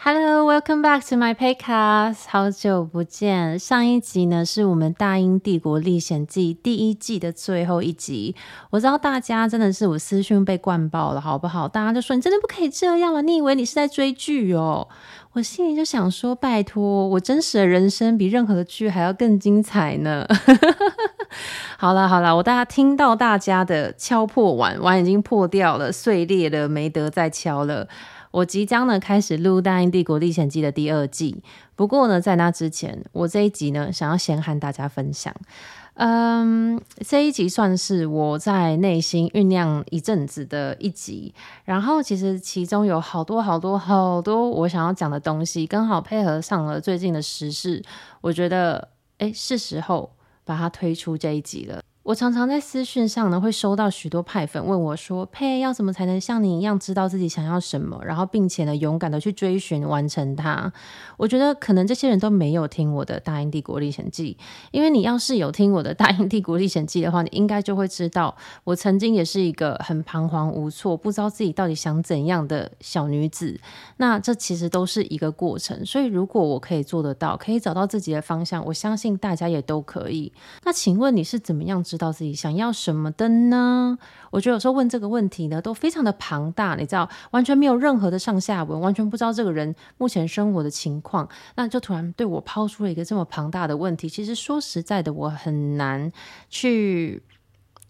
Hello, welcome back to my podcast。好久不见，上一集呢是我们《大英帝国历险记》第一季的最后一集。我知道大家真的是我私讯被灌爆了，好不好？大家就说你真的不可以这样了，你以为你是在追剧哦？我心里就想说，拜托，我真实的人生比任何的剧还要更精彩呢。好了好了，我大家听到大家的敲破碗，碗已经破掉了，碎裂了，没得再敲了。我即将呢开始录《大英帝国历险记》的第二季，不过呢，在那之前，我这一集呢想要先和大家分享，嗯，这一集算是我在内心酝酿一阵子的一集，然后其实其中有好多好多好多我想要讲的东西，刚好配合上了最近的时事，我觉得诶，是时候把它推出这一集了。我常常在私讯上呢，会收到许多派粉问我说：“佩，要怎么才能像你一样知道自己想要什么，然后并且呢，勇敢的去追寻完成它？”我觉得可能这些人都没有听我的《大英帝国历险记》，因为你要是有听我的《大英帝国历险记》的话，你应该就会知道，我曾经也是一个很彷徨无措、不知道自己到底想怎样的小女子。那这其实都是一个过程，所以如果我可以做得到，可以找到自己的方向，我相信大家也都可以。那请问你是怎么样知？到自己想要什么的呢？我觉得有时候问这个问题呢，都非常的庞大，你知道，完全没有任何的上下文，完全不知道这个人目前生活的情况，那就突然对我抛出了一个这么庞大的问题。其实说实在的，我很难去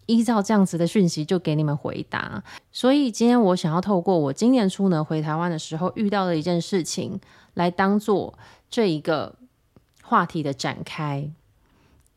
依照这样子的讯息就给你们回答。所以今天我想要透过我今年初呢回台湾的时候遇到的一件事情，来当做这一个话题的展开。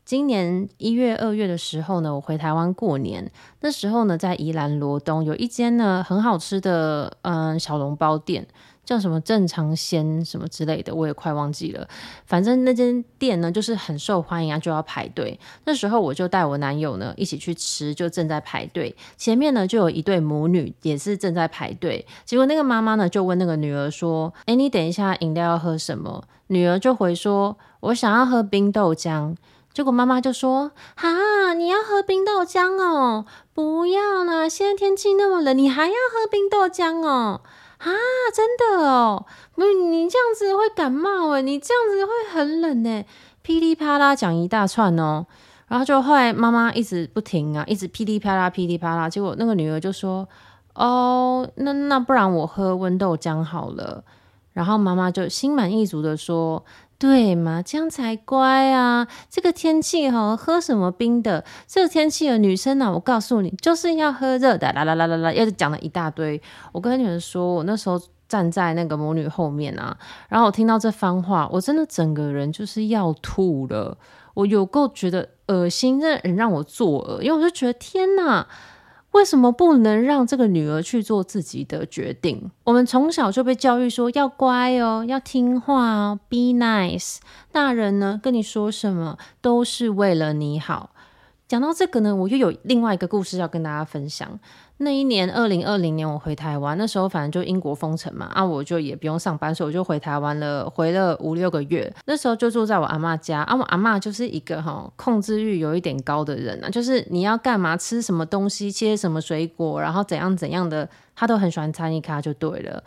今年一月、二月的时候呢，我回台湾过年。那时候呢，在宜兰罗东有一间呢很好吃的嗯小笼包店，叫什么正常鲜什么之类的，我也快忘记了。反正那间店呢就是很受欢迎啊，就要排队。那时候我就带我男友呢一起去吃，就正在排队。前面呢就有一对母女也是正在排队。结果那个妈妈呢就问那个女儿说：“哎，你等一下饮料要喝什么？”女儿就回说：“我想要喝冰豆浆。”结果妈妈就说：“哈，你要喝冰豆浆哦？不要啦，现在天气那么冷，你还要喝冰豆浆哦？啊，真的哦？不，你这样子会感冒诶，你这样子会很冷诶。噼里啪啦讲一大串哦，然后就后来妈妈一直不停啊，一直噼里啪啦噼里啪啦，结果那个女儿就说：哦，那那不然我喝温豆浆好了。然后妈妈就心满意足的说。”对嘛，这样才乖啊！这个天气哈，喝什么冰的？这个天气的女生呢、啊，我告诉你，就是要喝热的。啦啦啦啦啦，又讲了一大堆。我跟你们说，我那时候站在那个母女后面啊，然后我听到这番话，我真的整个人就是要吐了。我有够觉得恶心，这人让我作呕，因为我就觉得天哪！为什么不能让这个女儿去做自己的决定？我们从小就被教育说要乖哦，要听话哦，be nice。大人呢，跟你说什么都是为了你好。讲到这个呢，我又有另外一个故事要跟大家分享。那一年，二零二零年，我回台湾，那时候反正就英国封城嘛，啊，我就也不用上班，所以我就回台湾了，回了五六个月。那时候就住在我阿妈家，啊，我阿妈就是一个哈控制欲有一点高的人啊，就是你要干嘛，吃什么东西，切什么水果，然后怎样怎样的，她都很喜欢参与卡就对了。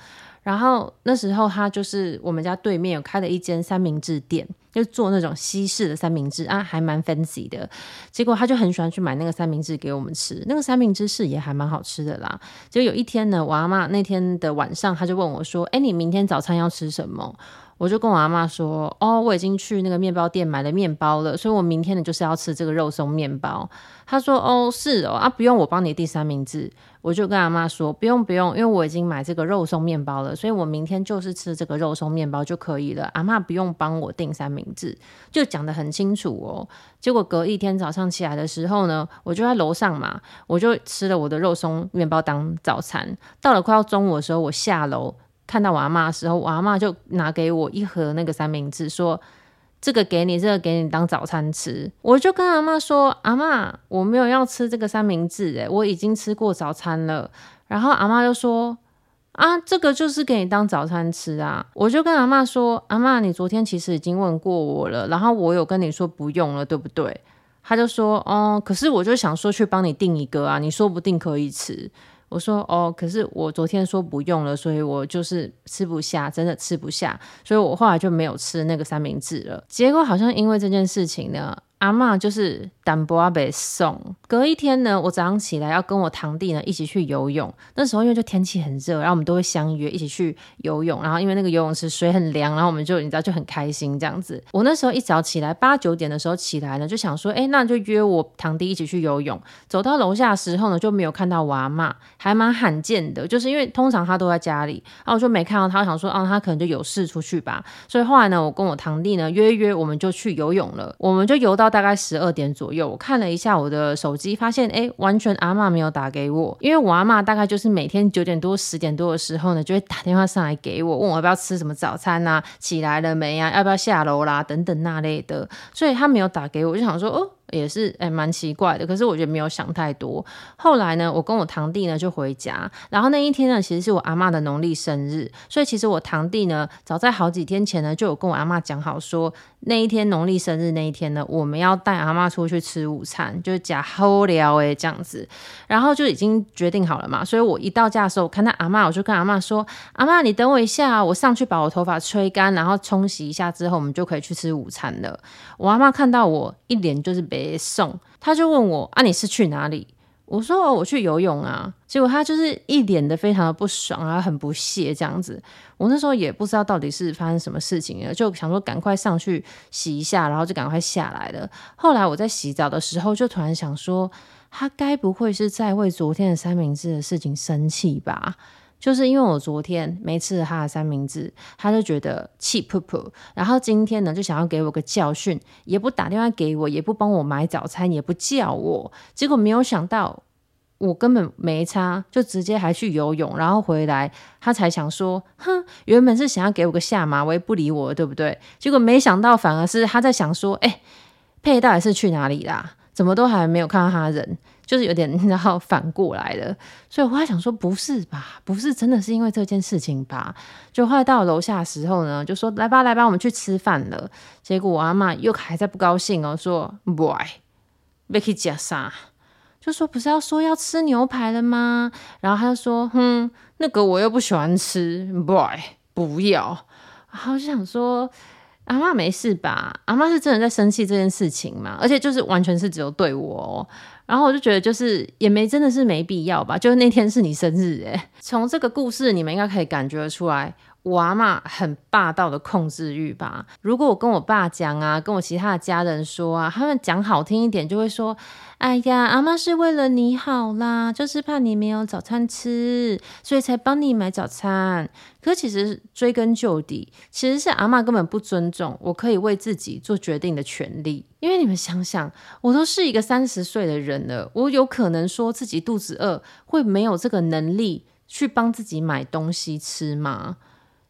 然后那时候他就是我们家对面有开了一间三明治店，就做那种西式的三明治啊，还蛮 fancy 的。结果他就很喜欢去买那个三明治给我们吃，那个三明治是也还蛮好吃的啦。就有一天呢，我阿妈那天的晚上，他就问我说：“哎，你明天早餐要吃什么？”我就跟我阿妈说：“哦，我已经去那个面包店买了面包了，所以我明天呢就是要吃这个肉松面包。”他说：“哦，是哦，啊，不用我帮你递三明治。”我就跟阿妈说：“不用不用，因为我已经买这个肉松面包了，所以我明天就是吃这个肉松面包就可以了。阿妈不用帮我订三明治，就讲得很清楚哦。结果隔一天早上起来的时候呢，我就在楼上嘛，我就吃了我的肉松面包当早餐。到了快要中午的时候，我下楼。”看到我阿妈的时候，我阿妈就拿给我一盒那个三明治，说：“这个给你，这个给你当早餐吃。”我就跟阿嬷说：“阿嬷，我没有要吃这个三明治，诶，我已经吃过早餐了。”然后阿嬷就说：“啊，这个就是给你当早餐吃啊。”我就跟阿嬷说：“阿嬷，你昨天其实已经问过我了，然后我有跟你说不用了，对不对？”他就说：“哦，可是我就想说去帮你订一个啊，你说不定可以吃。”我说哦，可是我昨天说不用了，所以我就是吃不下，真的吃不下，所以我后来就没有吃那个三明治了。结果好像因为这件事情呢。阿嬷就是淡薄仔袂爽。隔一天呢，我早上起来要跟我堂弟呢一起去游泳。那时候因为就天气很热，然后我们都会相约一起去游泳。然后因为那个游泳池水很凉，然后我们就你知道就很开心这样子。我那时候一早起来八九点的时候起来呢，就想说，哎，那就约我堂弟一起去游泳。走到楼下的时候呢，就没有看到我阿妈，还蛮罕见的，就是因为通常他都在家里，然后我就没看到他，想说，啊，他可能就有事出去吧。所以后来呢，我跟我堂弟呢约约，我们就去游泳了。我们就游到。大概十二点左右，我看了一下我的手机，发现哎，完全阿妈没有打给我，因为我阿妈大概就是每天九点多、十点多的时候呢，就会打电话上来给我，问我要不要吃什么早餐、啊，起来了没、啊，要不要下楼啦，等等那类的，所以他没有打给我，我就想说哦。也是诶，蛮奇怪的。可是我觉得没有想太多。后来呢，我跟我堂弟呢就回家，然后那一天呢，其实是我阿嬷的农历生日，所以其实我堂弟呢，早在好几天前呢，就有跟我阿嬷讲好说，那一天农历生日那一天呢，我们要带阿嬷出去吃午餐，就是假好聊诶这样子，然后就已经决定好了嘛。所以我一到家的时候，我看到阿嬷，我就跟阿嬷说：“阿嬷，你等我一下，我上去把我头发吹干，然后冲洗一下之后，我们就可以去吃午餐了。”我阿嬷看到我一脸就是送，他就问我啊，你是去哪里？我说哦，我去游泳啊。结果他就是一脸的非常的不爽啊，很不屑这样子。我那时候也不知道到底是发生什么事情了，就想说赶快上去洗一下，然后就赶快下来了。后来我在洗澡的时候，就突然想说，他该不会是在为昨天的三明治的事情生气吧？就是因为我昨天没吃他的三明治，他就觉得气噗噗，然后今天呢就想要给我个教训，也不打电话给我，也不帮我买早餐，也不叫我，结果没有想到我根本没差，就直接还去游泳，然后回来他才想说，哼，原本是想要给我个下马威，不理我，对不对？结果没想到反而是他在想说，哎，佩到底是去哪里啦？怎么都还没有看到他人？就是有点，然后反过来了，所以我还想说，不是吧？不是真的是因为这件事情吧？就后来到楼下的时候呢，就说来吧，来吧，我们去吃饭了。结果我阿妈又还在不高兴哦，说不爱，要去吃啥？就说不是要说要吃牛排了吗？然后他就说，哼，那个我又不喜欢吃，，boy，不要。然后就想说。阿妈没事吧？阿妈是真的在生气这件事情嘛？而且就是完全是只有对我哦。然后我就觉得就是也没真的是没必要吧。就是那天是你生日诶，从这个故事你们应该可以感觉出来。我阿妈很霸道的控制欲吧？如果我跟我爸讲啊，跟我其他的家人说啊，他们讲好听一点就会说：“哎呀，阿妈是为了你好啦，就是怕你没有早餐吃，所以才帮你买早餐。”可其实追根究底，其实是阿妈根本不尊重我可以为自己做决定的权利。因为你们想想，我都是一个三十岁的人了，我有可能说自己肚子饿，会没有这个能力去帮自己买东西吃吗？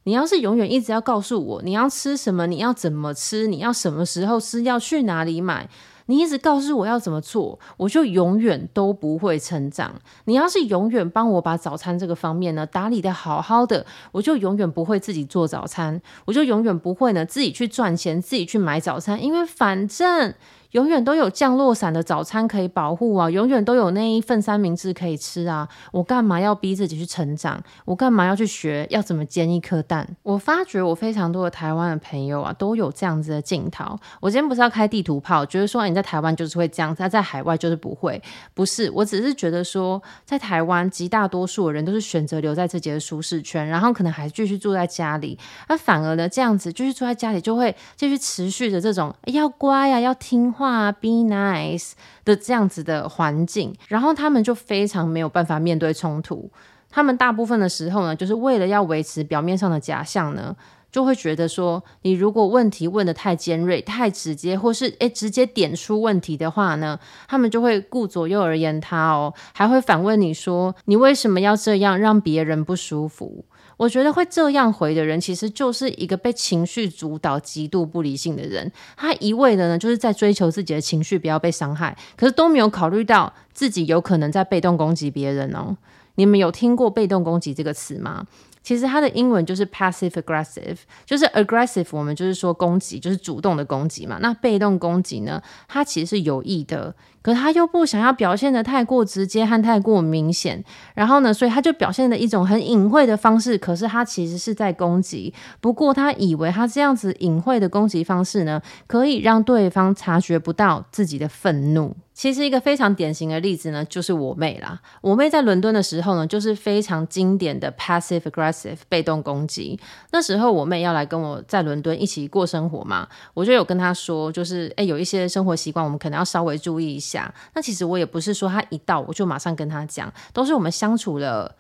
你要是永远一直要告诉我你要吃什么，你要怎么吃，你要什么时候吃，要去哪里买，你一直告诉我要怎么做，我就永远都不会成长。你要是永远帮我把早餐这个方面呢打理得好好的，我就永远不会自己做早餐，我就永远不会呢自己去赚钱，自己去买早餐，因为反正。永远都有降落伞的早餐可以保护啊，永远都有那一份三明治可以吃啊。我干嘛要逼自己去成长？我干嘛要去学要怎么煎一颗蛋？我发觉我非常多的台湾的朋友啊，都有这样子的镜头。我今天不是要开地图炮，觉得说你在台湾就是会这样子，在海外就是不会。不是，我只是觉得说，在台湾极大多数的人都是选择留在自己的舒适圈，然后可能还继续住在家里。那反而呢，这样子继续住在家里，就会继续持续着这种要乖呀、啊，要听话。话 be nice 的这样子的环境，然后他们就非常没有办法面对冲突。他们大部分的时候呢，就是为了要维持表面上的假象呢，就会觉得说，你如果问题问得太尖锐、太直接，或是诶直接点出问题的话呢，他们就会顾左右而言他哦，还会反问你说，你为什么要这样让别人不舒服？我觉得会这样回的人，其实就是一个被情绪主导、极度不理性的人。他一味的呢，就是在追求自己的情绪不要被伤害，可是都没有考虑到自己有可能在被动攻击别人哦。你们有听过被动攻击这个词吗？其实它的英文就是 passive aggressive，就是 aggressive，我们就是说攻击，就是主动的攻击嘛。那被动攻击呢，它其实是有意的，可是他又不想要表现得太过直接和太过明显，然后呢，所以他就表现的一种很隐晦的方式，可是他其实是在攻击。不过他以为他这样子隐晦的攻击方式呢，可以让对方察觉不到自己的愤怒。其实一个非常典型的例子呢，就是我妹啦。我妹在伦敦的时候呢，就是非常经典的 passive aggressive 被动攻击。那时候我妹要来跟我在伦敦一起过生活嘛，我就有跟她说，就是诶，有一些生活习惯我们可能要稍微注意一下。那其实我也不是说她一到我就马上跟她讲，都是我们相处了。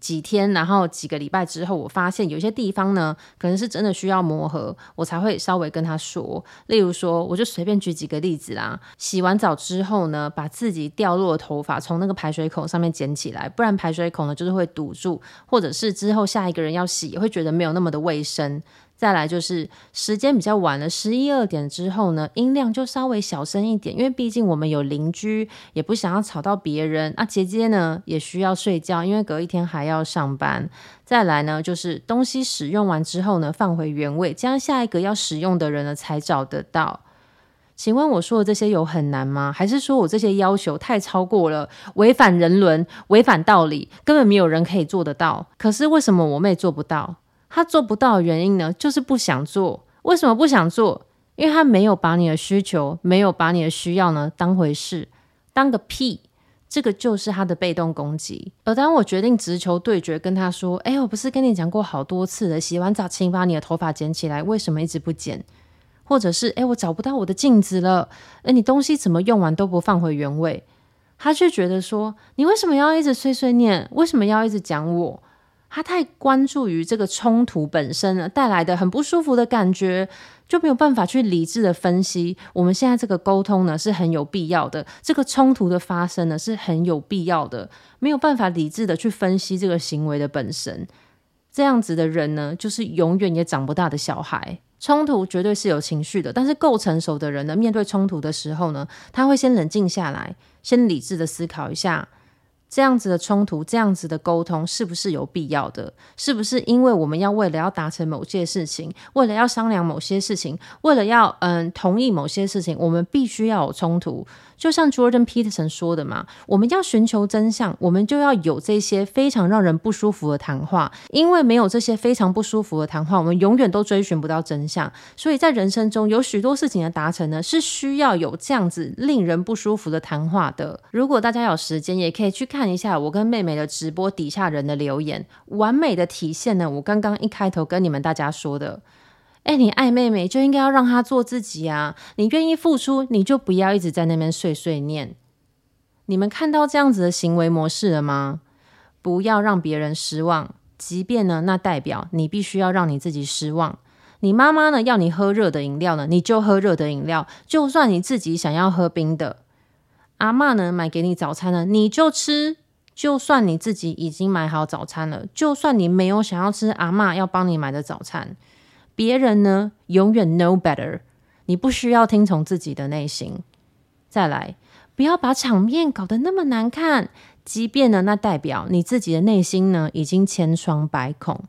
几天，然后几个礼拜之后，我发现有些地方呢，可能是真的需要磨合，我才会稍微跟他说。例如说，我就随便举几个例子啦。洗完澡之后呢，把自己掉落的头发从那个排水孔上面捡起来，不然排水孔呢就是会堵住，或者是之后下一个人要洗也会觉得没有那么的卫生。再来就是时间比较晚了，十一二点之后呢，音量就稍微小声一点，因为毕竟我们有邻居，也不想要吵到别人。啊，姐姐呢也需要睡觉，因为隔一天还要上班。再来呢，就是东西使用完之后呢，放回原位，这样下一个要使用的人呢才找得到。请问我说的这些有很难吗？还是说我这些要求太超过了，违反人伦，违反道理，根本没有人可以做得到？可是为什么我妹做不到？他做不到的原因呢，就是不想做。为什么不想做？因为他没有把你的需求，没有把你的需要呢当回事，当个屁！这个就是他的被动攻击。而当我决定直球对决，跟他说：“哎，我不是跟你讲过好多次了，洗完澡请把你的头发剪起来，为什么一直不剪？或者是哎，我找不到我的镜子了，哎，你东西怎么用完都不放回原位？”他却觉得说：“你为什么要一直碎碎念？为什么要一直讲我？”他太关注于这个冲突本身了，带来的很不舒服的感觉，就没有办法去理智的分析。我们现在这个沟通呢是很有必要的，这个冲突的发生呢是很有必要的，没有办法理智的去分析这个行为的本身。这样子的人呢，就是永远也长不大的小孩。冲突绝对是有情绪的，但是够成熟的人呢，面对冲突的时候呢，他会先冷静下来，先理智的思考一下。这样子的冲突，这样子的沟通，是不是有必要的？是不是因为我们要为了要达成某些事情，为了要商量某些事情，为了要嗯同意某些事情，我们必须要有冲突？就像 Jordan Peterson 说的嘛，我们要寻求真相，我们就要有这些非常让人不舒服的谈话，因为没有这些非常不舒服的谈话，我们永远都追寻不到真相。所以在人生中有许多事情的达成呢，是需要有这样子令人不舒服的谈话的。如果大家有时间，也可以去看一下我跟妹妹的直播底下人的留言，完美的体现了我刚刚一开头跟你们大家说的。哎，你爱妹妹就应该要让她做自己啊！你愿意付出，你就不要一直在那边碎碎念。你们看到这样子的行为模式了吗？不要让别人失望，即便呢，那代表你必须要让你自己失望。你妈妈呢，要你喝热的饮料呢，你就喝热的饮料，就算你自己想要喝冰的。阿妈呢，买给你早餐呢，你就吃，就算你自己已经买好早餐了，就算你没有想要吃阿妈要帮你买的早餐。别人呢，永远 know better，你不需要听从自己的内心。再来，不要把场面搞得那么难看，即便呢，那代表你自己的内心呢已经千疮百孔。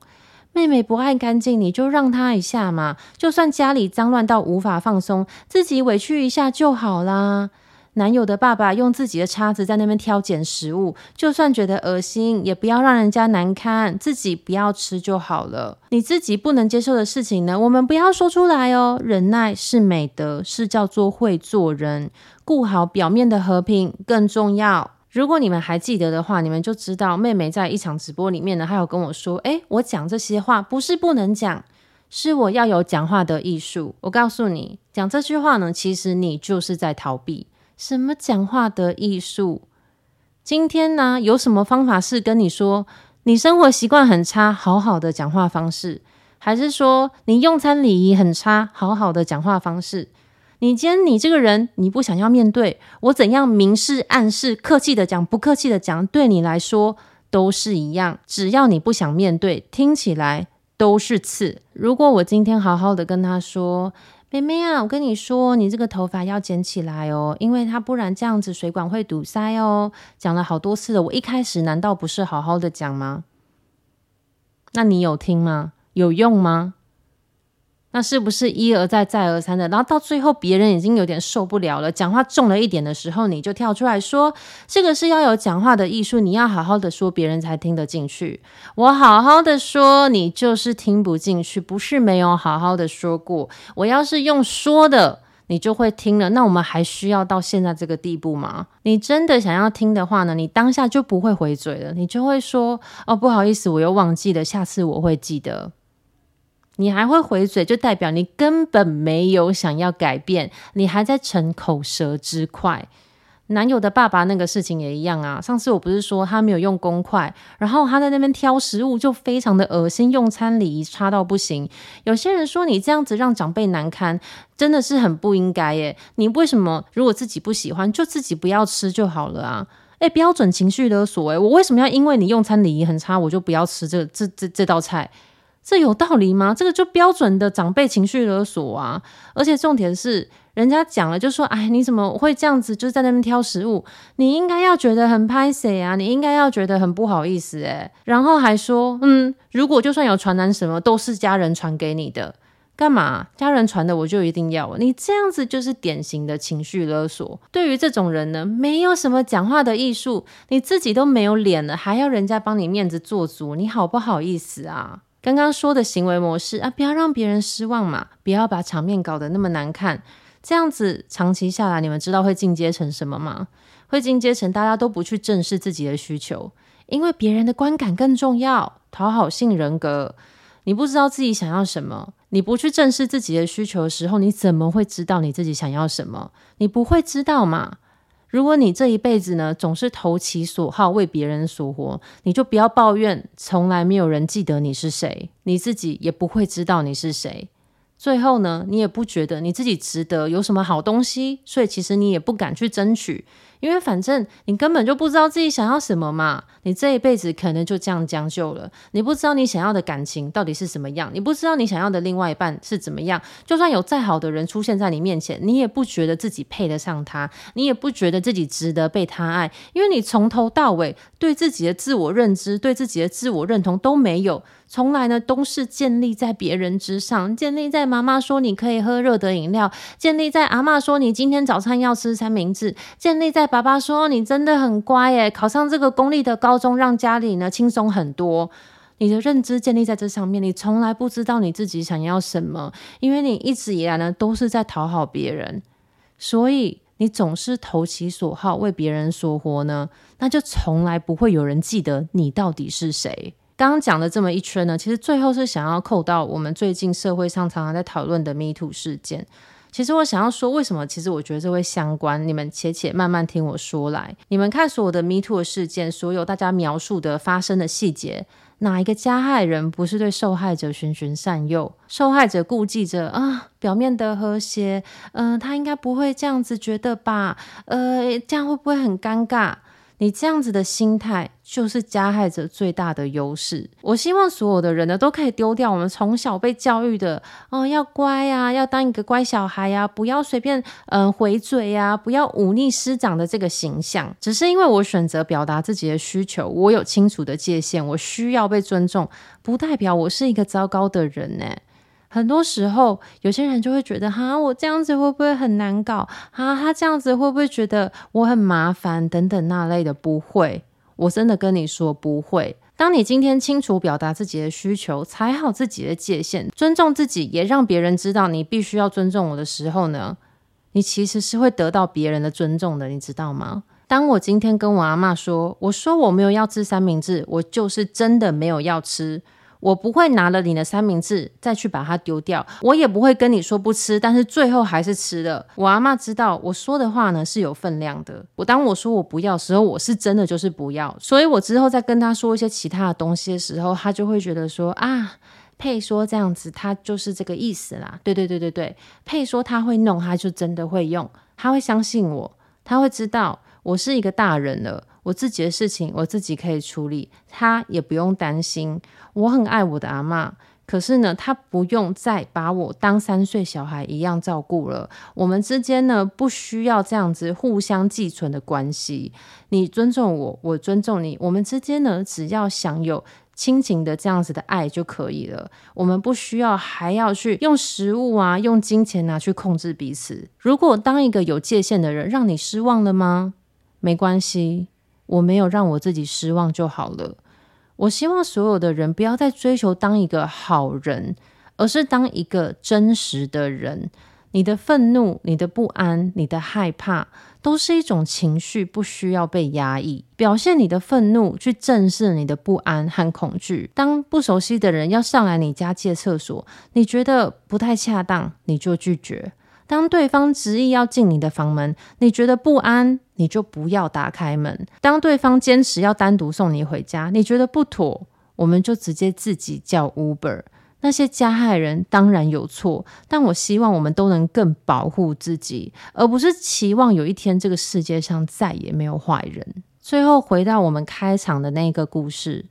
妹妹不爱干净，你就让她一下嘛，就算家里脏乱到无法放松，自己委屈一下就好啦。男友的爸爸用自己的叉子在那边挑拣食物，就算觉得恶心，也不要让人家难堪，自己不要吃就好了。你自己不能接受的事情呢，我们不要说出来哦。忍耐是美德，是叫做会做人。顾好表面的和平更重要。如果你们还记得的话，你们就知道妹妹在一场直播里面呢，她有跟我说：“诶，我讲这些话不是不能讲，是我要有讲话的艺术。”我告诉你，讲这句话呢，其实你就是在逃避。什么讲话的艺术？今天呢，有什么方法是跟你说你生活习惯很差，好好的讲话方式，还是说你用餐礼仪很差，好好的讲话方式？你今天你这个人，你不想要面对，我怎样明示暗示，客气的讲，不客气的讲，对你来说都是一样。只要你不想面对，听起来都是刺。如果我今天好好的跟他说。妹妹啊，我跟你说，你这个头发要剪起来哦，因为它不然这样子水管会堵塞哦。讲了好多次了，我一开始难道不是好好的讲吗？那你有听吗？有用吗？那是不是一而再再而三的？然后到最后别人已经有点受不了了，讲话重了一点的时候，你就跳出来说：“这个是要有讲话的艺术，你要好好的说，别人才听得进去。”我好好的说，你就是听不进去，不是没有好好的说过。我要是用说的，你就会听了。那我们还需要到现在这个地步吗？你真的想要听的话呢？你当下就不会回嘴了，你就会说：“哦，不好意思，我又忘记了，下次我会记得。”你还会回嘴，就代表你根本没有想要改变，你还在逞口舌之快。男友的爸爸那个事情也一样啊。上次我不是说他没有用公筷，然后他在那边挑食物，就非常的恶心，用餐礼仪差到不行。有些人说你这样子让长辈难堪，真的是很不应该耶。你为什么如果自己不喜欢，就自己不要吃就好了啊？诶，标准情绪勒索诶，我为什么要因为你用餐礼仪很差，我就不要吃这这这这道菜？这有道理吗？这个就标准的长辈情绪勒索啊！而且重点是，人家讲了就说：“哎，你怎么会这样子？就在那边挑食物，你应该要觉得很拍谢啊，你应该要觉得很不好意思哎。”然后还说：“嗯，如果就算有传染什么，都是家人传给你的，干嘛？家人传的我就一定要？你这样子就是典型的情绪勒索。对于这种人呢，没有什么讲话的艺术，你自己都没有脸了，还要人家帮你面子做足，你好不好意思啊？”刚刚说的行为模式啊，不要让别人失望嘛，不要把场面搞得那么难看。这样子长期下来，你们知道会进阶成什么吗？会进阶成大家都不去正视自己的需求，因为别人的观感更重要。讨好性人格，你不知道自己想要什么，你不去正视自己的需求的时候，你怎么会知道你自己想要什么？你不会知道嘛？如果你这一辈子呢，总是投其所好，为别人所活，你就不要抱怨，从来没有人记得你是谁，你自己也不会知道你是谁。最后呢，你也不觉得你自己值得有什么好东西，所以其实你也不敢去争取。因为反正你根本就不知道自己想要什么嘛，你这一辈子可能就这样将就了。你不知道你想要的感情到底是什么样，你不知道你想要的另外一半是怎么样。就算有再好的人出现在你面前，你也不觉得自己配得上他，你也不觉得自己值得被他爱，因为你从头到尾对自己的自我认知、对自己的自我认同都没有。从来呢都是建立在别人之上，建立在妈妈说你可以喝热的饮料，建立在阿嬷说你今天早餐要吃三明治，建立在爸爸说你真的很乖耶，考上这个公立的高中让家里呢轻松很多。你的认知建立在这上面，你从来不知道你自己想要什么，因为你一直以来呢都是在讨好别人，所以你总是投其所好，为别人所活呢，那就从来不会有人记得你到底是谁。刚刚讲的这么一圈呢，其实最后是想要扣到我们最近社会上常常在讨论的 Me Too 事件。其实我想要说，为什么？其实我觉得这会相关。你们且且慢慢听我说来。你们看所有的 Me Too 的事件，所有大家描述的发生的细节，哪一个加害人不是对受害者循循善诱？受害者顾忌着啊，表面的和谐，嗯、他应该不会这样子觉得吧？呃，这样会不会很尴尬？你这样子的心态，就是加害者最大的优势。我希望所有的人呢，都可以丢掉我们从小被教育的，哦，要乖呀，要当一个乖小孩呀，不要随便嗯、回嘴呀，不要忤逆师长的这个形象。只是因为我选择表达自己的需求，我有清楚的界限，我需要被尊重，不代表我是一个糟糕的人呢。很多时候，有些人就会觉得，哈，我这样子会不会很难搞？哈，他这样子会不会觉得我很麻烦？等等那类的，不会。我真的跟你说，不会。当你今天清楚表达自己的需求，踩好自己的界限，尊重自己，也让别人知道你必须要尊重我的时候呢，你其实是会得到别人的尊重的，你知道吗？当我今天跟我阿嬷说，我说我没有要吃三明治，我就是真的没有要吃。我不会拿了你的三明治再去把它丢掉，我也不会跟你说不吃，但是最后还是吃了。我阿嬷知道我说的话呢是有分量的。我当我说我不要的时候，我是真的就是不要。所以我之后再跟他说一些其他的东西的时候，他就会觉得说啊，佩说这样子，他就是这个意思啦。对对对对对，佩说他会弄，他就真的会用，他会相信我，他会知道我是一个大人了。我自己的事情我自己可以处理，他也不用担心。我很爱我的阿嬷，可是呢，他不用再把我当三岁小孩一样照顾了。我们之间呢，不需要这样子互相寄存的关系。你尊重我，我尊重你，我们之间呢，只要享有亲情的这样子的爱就可以了。我们不需要还要去用食物啊，用金钱啊去控制彼此。如果当一个有界限的人让你失望了吗？没关系，我没有让我自己失望就好了。我希望所有的人不要再追求当一个好人，而是当一个真实的人。你的愤怒、你的不安、你的害怕，都是一种情绪，不需要被压抑。表现你的愤怒，去正视你的不安和恐惧。当不熟悉的人要上来你家借厕所，你觉得不太恰当，你就拒绝。当对方执意要进你的房门，你觉得不安，你就不要打开门。当对方坚持要单独送你回家，你觉得不妥，我们就直接自己叫 Uber。那些加害人当然有错，但我希望我们都能更保护自己，而不是期望有一天这个世界上再也没有坏人。最后回到我们开场的那个故事，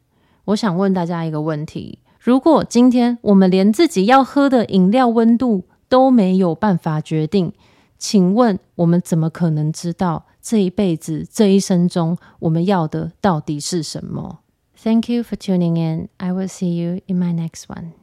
我想问大家一个问题：如果今天我们连自己要喝的饮料温度都没有办法决定，请问我们怎么可能知道这一辈子、这一生中我们要的到底是什么？Thank you for tuning in. I will see you in my next one.